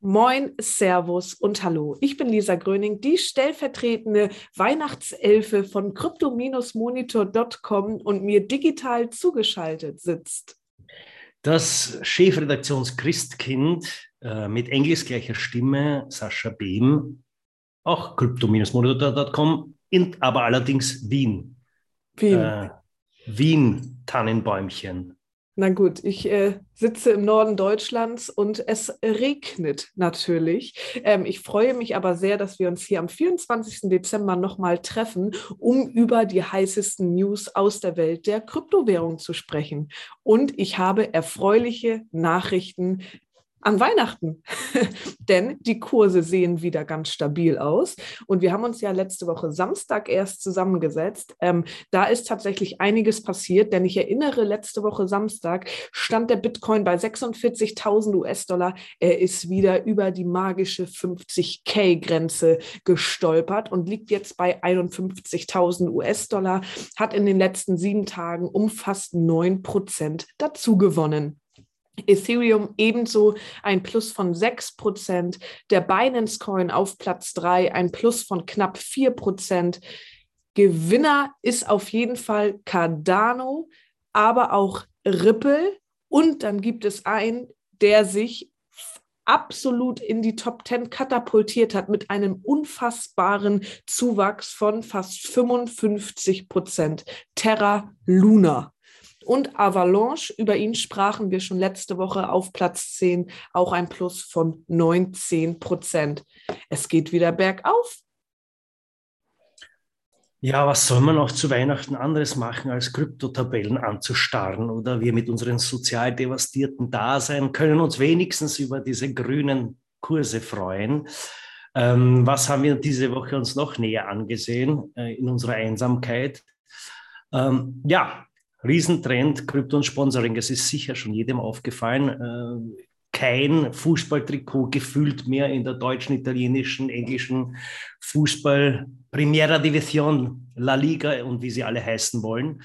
Moin, Servus und Hallo. Ich bin Lisa Gröning, die stellvertretende Weihnachtselfe von crypto-monitor.com und mir digital zugeschaltet sitzt. Das Chefredaktions-Christkind äh, mit engelsgleicher Stimme, Sascha Behm, auch crypto-monitor.com, aber allerdings Wien. Wien. Äh, Wien, Tannenbäumchen. Na gut, ich äh, sitze im Norden Deutschlands und es regnet natürlich. Ähm, ich freue mich aber sehr, dass wir uns hier am 24. Dezember nochmal treffen, um über die heißesten News aus der Welt der Kryptowährung zu sprechen. Und ich habe erfreuliche Nachrichten an Weihnachten, denn die Kurse sehen wieder ganz stabil aus. Und wir haben uns ja letzte Woche Samstag erst zusammengesetzt. Ähm, da ist tatsächlich einiges passiert, denn ich erinnere, letzte Woche Samstag stand der Bitcoin bei 46.000 US-Dollar. Er ist wieder über die magische 50k-Grenze gestolpert und liegt jetzt bei 51.000 US-Dollar, hat in den letzten sieben Tagen um fast 9 Prozent dazu gewonnen. Ethereum ebenso ein Plus von 6%, der Binance Coin auf Platz 3 ein Plus von knapp 4%. Gewinner ist auf jeden Fall Cardano, aber auch Ripple. Und dann gibt es einen, der sich absolut in die Top 10 katapultiert hat mit einem unfassbaren Zuwachs von fast 55% Terra Luna und Avalanche. Über ihn sprachen wir schon letzte Woche auf Platz 10, auch ein Plus von 19 Prozent. Es geht wieder bergauf. Ja, was soll man auch zu Weihnachten anderes machen, als Kryptotabellen anzustarren? Oder wir mit unseren sozial devastierten Dasein können uns wenigstens über diese grünen Kurse freuen. Ähm, was haben wir diese Woche uns noch näher angesehen äh, in unserer Einsamkeit? Ähm, ja, Riesentrend, Krypto und Sponsoring. Es ist sicher schon jedem aufgefallen. Äh, kein Fußballtrikot gefühlt mehr in der deutschen, italienischen, englischen Fußball Primera Division, La Liga und wie sie alle heißen wollen.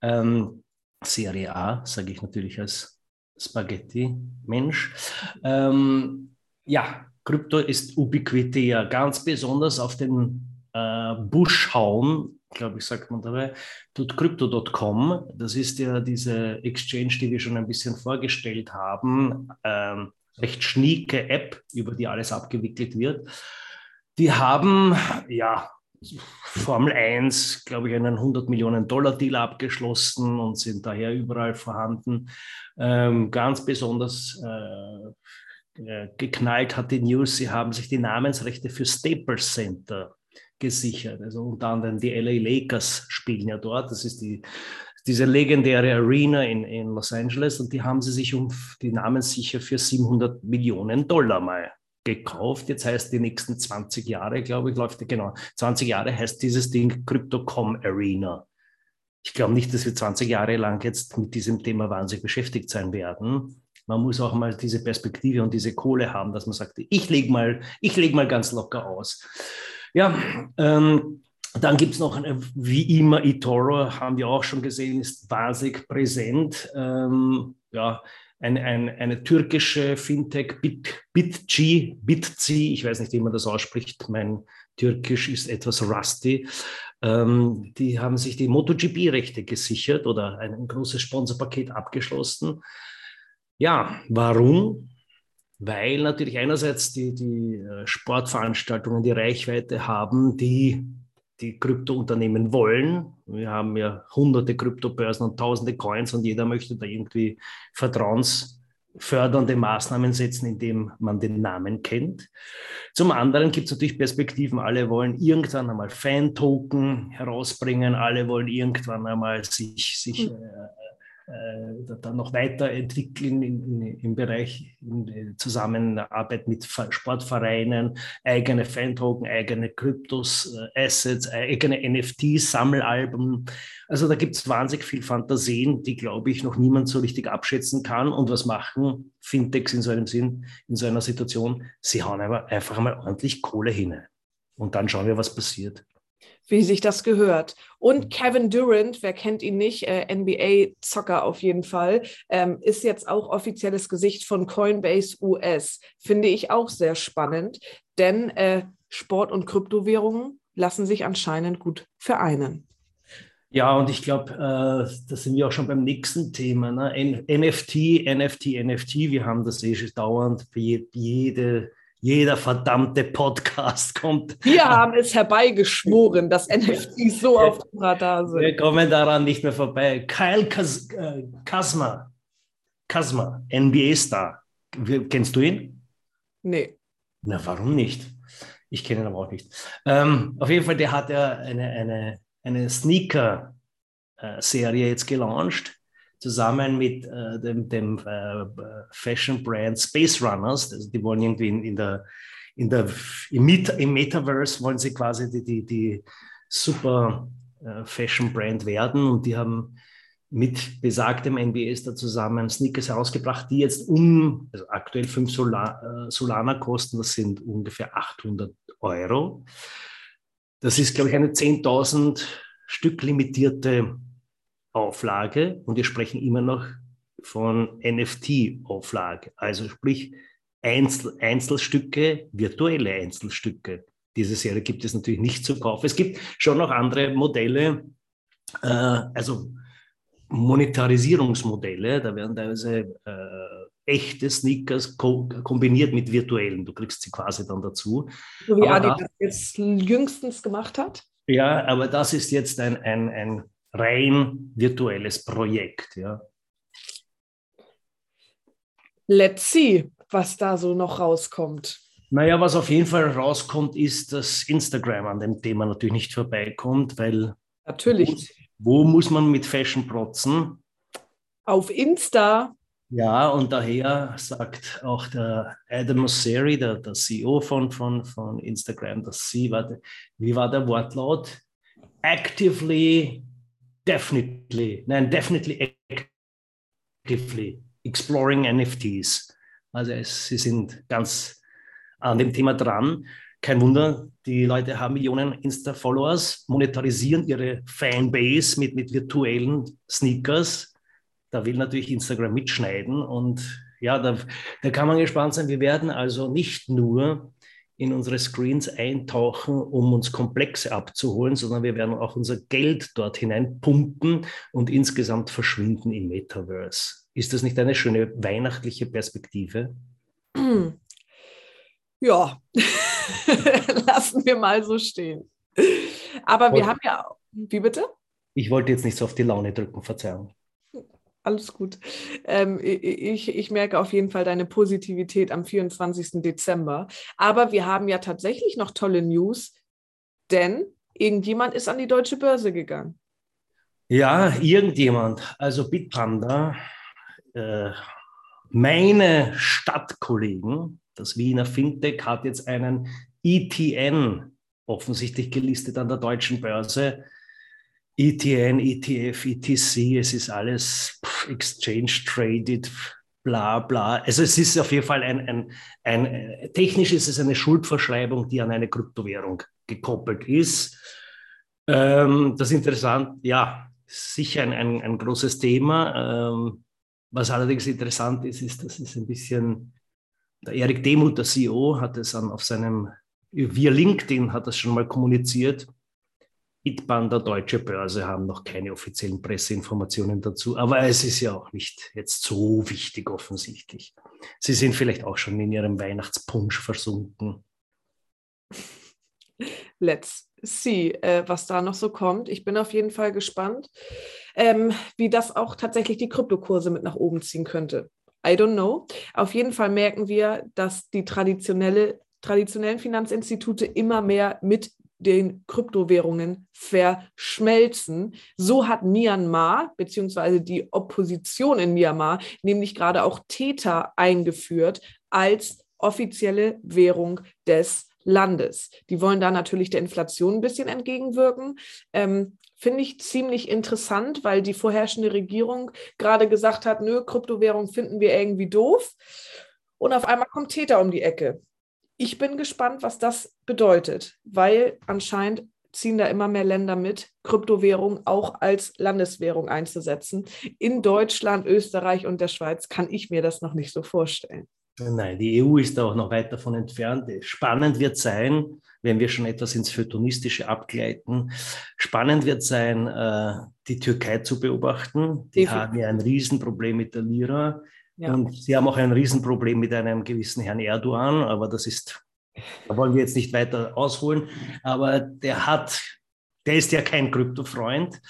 Ähm, Serie A, sage ich natürlich als Spaghetti-Mensch. Ähm, ja, Krypto ist ubiquitär, ganz besonders auf den äh, Buschhauen glaube ich, sagt man dabei, tut crypto.com. Das ist ja diese Exchange, die wir schon ein bisschen vorgestellt haben. Ähm, recht schnieke App, über die alles abgewickelt wird. Die haben, ja, Formel 1, glaube ich, einen 100 Millionen Dollar Deal abgeschlossen und sind daher überall vorhanden. Ähm, ganz besonders äh, äh geknallt hat die News, sie haben sich die Namensrechte für Staples Center gesichert. Also unter anderem die LA Lakers spielen ja dort. Das ist die, diese legendäre Arena in, in Los Angeles und die haben sie sich um die Namen sicher für 700 Millionen Dollar mal gekauft. Jetzt heißt die nächsten 20 Jahre, glaube ich, läuft genau 20 Jahre heißt dieses Ding Crypto.com Arena. Ich glaube nicht, dass wir 20 Jahre lang jetzt mit diesem Thema wahnsinnig beschäftigt sein werden. Man muss auch mal diese Perspektive und diese Kohle haben, dass man sagt, ich lege mal, leg mal ganz locker aus. Ja, ähm, dann gibt es noch, eine, wie immer, eToro, haben wir auch schon gesehen, ist wahnsinnig präsent. Ähm, ja, eine, eine, eine türkische Fintech, Bit, BitG, BitC, ich weiß nicht, wie man das ausspricht, mein Türkisch ist etwas rusty. Ähm, die haben sich die MotoGP-Rechte gesichert oder ein großes Sponsorpaket abgeschlossen. Ja, warum? Weil natürlich einerseits die, die äh, Sportveranstaltungen die Reichweite haben, die die Kryptounternehmen wollen. Wir haben ja hunderte Kryptobörsen und tausende Coins und jeder möchte da irgendwie vertrauensfördernde Maßnahmen setzen, indem man den Namen kennt. Zum anderen gibt es natürlich Perspektiven. Alle wollen irgendwann einmal Fan-Token herausbringen. Alle wollen irgendwann einmal sich, sich hm. äh, äh, dann noch weiterentwickeln in, in, im Bereich in Zusammenarbeit mit Sportvereinen, eigene Fan-Token, eigene Kryptos, äh, Assets, eigene NFTs, Sammelalben. Also da gibt es wahnsinnig viel Fantasien, die, glaube ich, noch niemand so richtig abschätzen kann. Und was machen Fintechs in so einem Sinn, in so einer Situation? Sie hauen einfach, einfach mal ordentlich Kohle hin. Und dann schauen wir, was passiert. Wie sich das gehört. Und Kevin Durant, wer kennt ihn nicht, äh, NBA-Zocker auf jeden Fall, ähm, ist jetzt auch offizielles Gesicht von Coinbase US. Finde ich auch sehr spannend, denn äh, Sport und Kryptowährungen lassen sich anscheinend gut vereinen. Ja, und ich glaube, äh, da sind wir auch schon beim nächsten Thema. Ne? NFT, NFT, NFT, wir haben das eh schon dauernd für jede jeder verdammte Podcast kommt. Wir haben es herbeigeschworen, dass NFTs so auf dem Radar sind. Wir kommen daran nicht mehr vorbei. Kyle Kas äh, Kasma, Kasma, NBA-Star. Kennst du ihn? Nee. Na, warum nicht? Ich kenne ihn aber auch nicht. Ähm, auf jeden Fall, der hat ja eine, eine, eine Sneaker-Serie jetzt gelauncht zusammen mit äh, dem, dem äh, Fashion Brand Space Runners. Also die wollen irgendwie in, in der, in der, im, Met im Metaverse wollen sie quasi die, die, die super äh, Fashion Brand werden und die haben mit besagtem NBS da zusammen Sneakers herausgebracht, die jetzt um, also aktuell 5 Sola, äh, Solana kosten, das sind ungefähr 800 Euro. Das ist, glaube ich, eine 10.000 Stück limitierte Auflage und wir sprechen immer noch von NFT-Auflage, also sprich Einzel Einzelstücke, virtuelle Einzelstücke. Diese Serie gibt es natürlich nicht zu kaufen. Es gibt schon noch andere Modelle, äh, also Monetarisierungsmodelle, da werden teilweise äh, echte Sneakers ko kombiniert mit virtuellen. Du kriegst sie quasi dann dazu. So wie aber Adi das jetzt jüngstens gemacht hat? Ja, aber das ist jetzt ein, ein, ein rein virtuelles Projekt. Ja. Let's see, was da so noch rauskommt. Naja, was auf jeden Fall rauskommt, ist, dass Instagram an dem Thema natürlich nicht vorbeikommt, weil. Natürlich. Wo, wo muss man mit Fashion protzen? Auf Insta. Ja, und daher sagt auch der Adam Mosseri, der, der CEO von, von, von Instagram, dass sie, warte, wie war der Wortlaut? Actively definitely, nein, definitely actively exploring NFTs. Also es, sie sind ganz an dem Thema dran. Kein Wunder, die Leute haben Millionen Insta-Followers, monetarisieren ihre Fanbase mit, mit virtuellen Sneakers. Da will natürlich Instagram mitschneiden und ja, da, da kann man gespannt sein. Wir werden also nicht nur in unsere Screens eintauchen, um uns Komplexe abzuholen, sondern wir werden auch unser Geld dort hinein pumpen und insgesamt verschwinden im Metaverse. Ist das nicht eine schöne weihnachtliche Perspektive? Ja, lassen wir mal so stehen. Aber wir haben ja, wie bitte? Ich wollte jetzt nicht so auf die Laune drücken, Verzeihung alles gut. Ähm, ich, ich merke auf jeden Fall deine Positivität am 24. Dezember. Aber wir haben ja tatsächlich noch tolle News, denn irgendjemand ist an die deutsche Börse gegangen. Ja, irgendjemand. Also Bitpanda, äh, meine Stadtkollegen, das Wiener Fintech, hat jetzt einen ETN offensichtlich gelistet an der deutschen Börse ETN, ETF, ETC, es ist alles Exchange Traded, bla bla. Also es ist auf jeden Fall ein, ein, ein, technisch ist es eine Schuldverschreibung, die an eine Kryptowährung gekoppelt ist. Ähm, das ist interessant, ja, sicher ein, ein, ein großes Thema. Ähm, was allerdings interessant ist, ist, dass es ein bisschen, der Erik Demuth, der CEO, hat es an, auf seinem, via LinkedIn hat das schon mal kommuniziert, Itban, der Deutsche Börse, haben noch keine offiziellen Presseinformationen dazu. Aber es ist ja auch nicht jetzt so wichtig offensichtlich. Sie sind vielleicht auch schon in ihrem Weihnachtspunsch versunken. Let's see, äh, was da noch so kommt. Ich bin auf jeden Fall gespannt, ähm, wie das auch tatsächlich die Kryptokurse mit nach oben ziehen könnte. I don't know. Auf jeden Fall merken wir, dass die traditionelle traditionellen Finanzinstitute immer mehr mit den Kryptowährungen verschmelzen. So hat Myanmar beziehungsweise die Opposition in Myanmar nämlich gerade auch Tether eingeführt als offizielle Währung des Landes. Die wollen da natürlich der Inflation ein bisschen entgegenwirken. Ähm, Finde ich ziemlich interessant, weil die vorherrschende Regierung gerade gesagt hat, nö, Kryptowährung finden wir irgendwie doof. Und auf einmal kommt Täter um die Ecke ich bin gespannt, was das bedeutet, weil anscheinend ziehen da immer mehr Länder mit, Kryptowährung auch als Landeswährung einzusetzen. In Deutschland, Österreich und der Schweiz kann ich mir das noch nicht so vorstellen. Nein, die EU ist da auch noch weit davon entfernt. Spannend wird sein, wenn wir schon etwas ins Photonistische abgleiten, spannend wird sein, äh, die Türkei zu beobachten. Die Definitiv. haben ja ein Riesenproblem mit der Lira. Ja. Und sie haben auch ein Riesenproblem mit einem gewissen Herrn Erdogan, aber das ist, da wollen wir jetzt nicht weiter ausholen. Aber der hat, der ist ja kein Kryptofreund.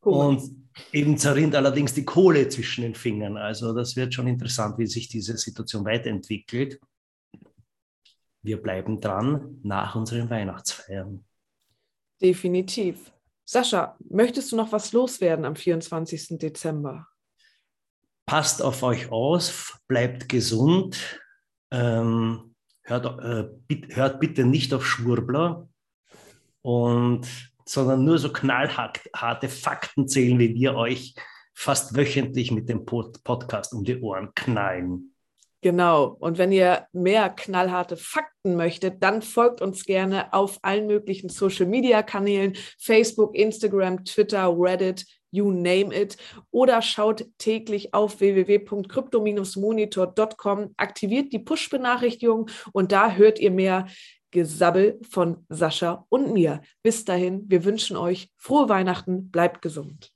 Und eben zerrinnt allerdings die Kohle zwischen den Fingern. Also das wird schon interessant, wie sich diese Situation weiterentwickelt. Wir bleiben dran nach unseren Weihnachtsfeiern. Definitiv. Sascha, möchtest du noch was loswerden am 24. Dezember? Passt auf euch aus, bleibt gesund, ähm, hört, äh, hört bitte nicht auf Schwurbler und sondern nur so knallharte Fakten zählen, wie wir euch fast wöchentlich mit dem Podcast um die Ohren knallen. Genau. Und wenn ihr mehr knallharte Fakten möchtet, dann folgt uns gerne auf allen möglichen Social-Media-Kanälen, Facebook, Instagram, Twitter, Reddit, you name it. Oder schaut täglich auf www.crypto-monitor.com, aktiviert die Push-Benachrichtigung und da hört ihr mehr Gesabbel von Sascha und mir. Bis dahin, wir wünschen euch frohe Weihnachten, bleibt gesund.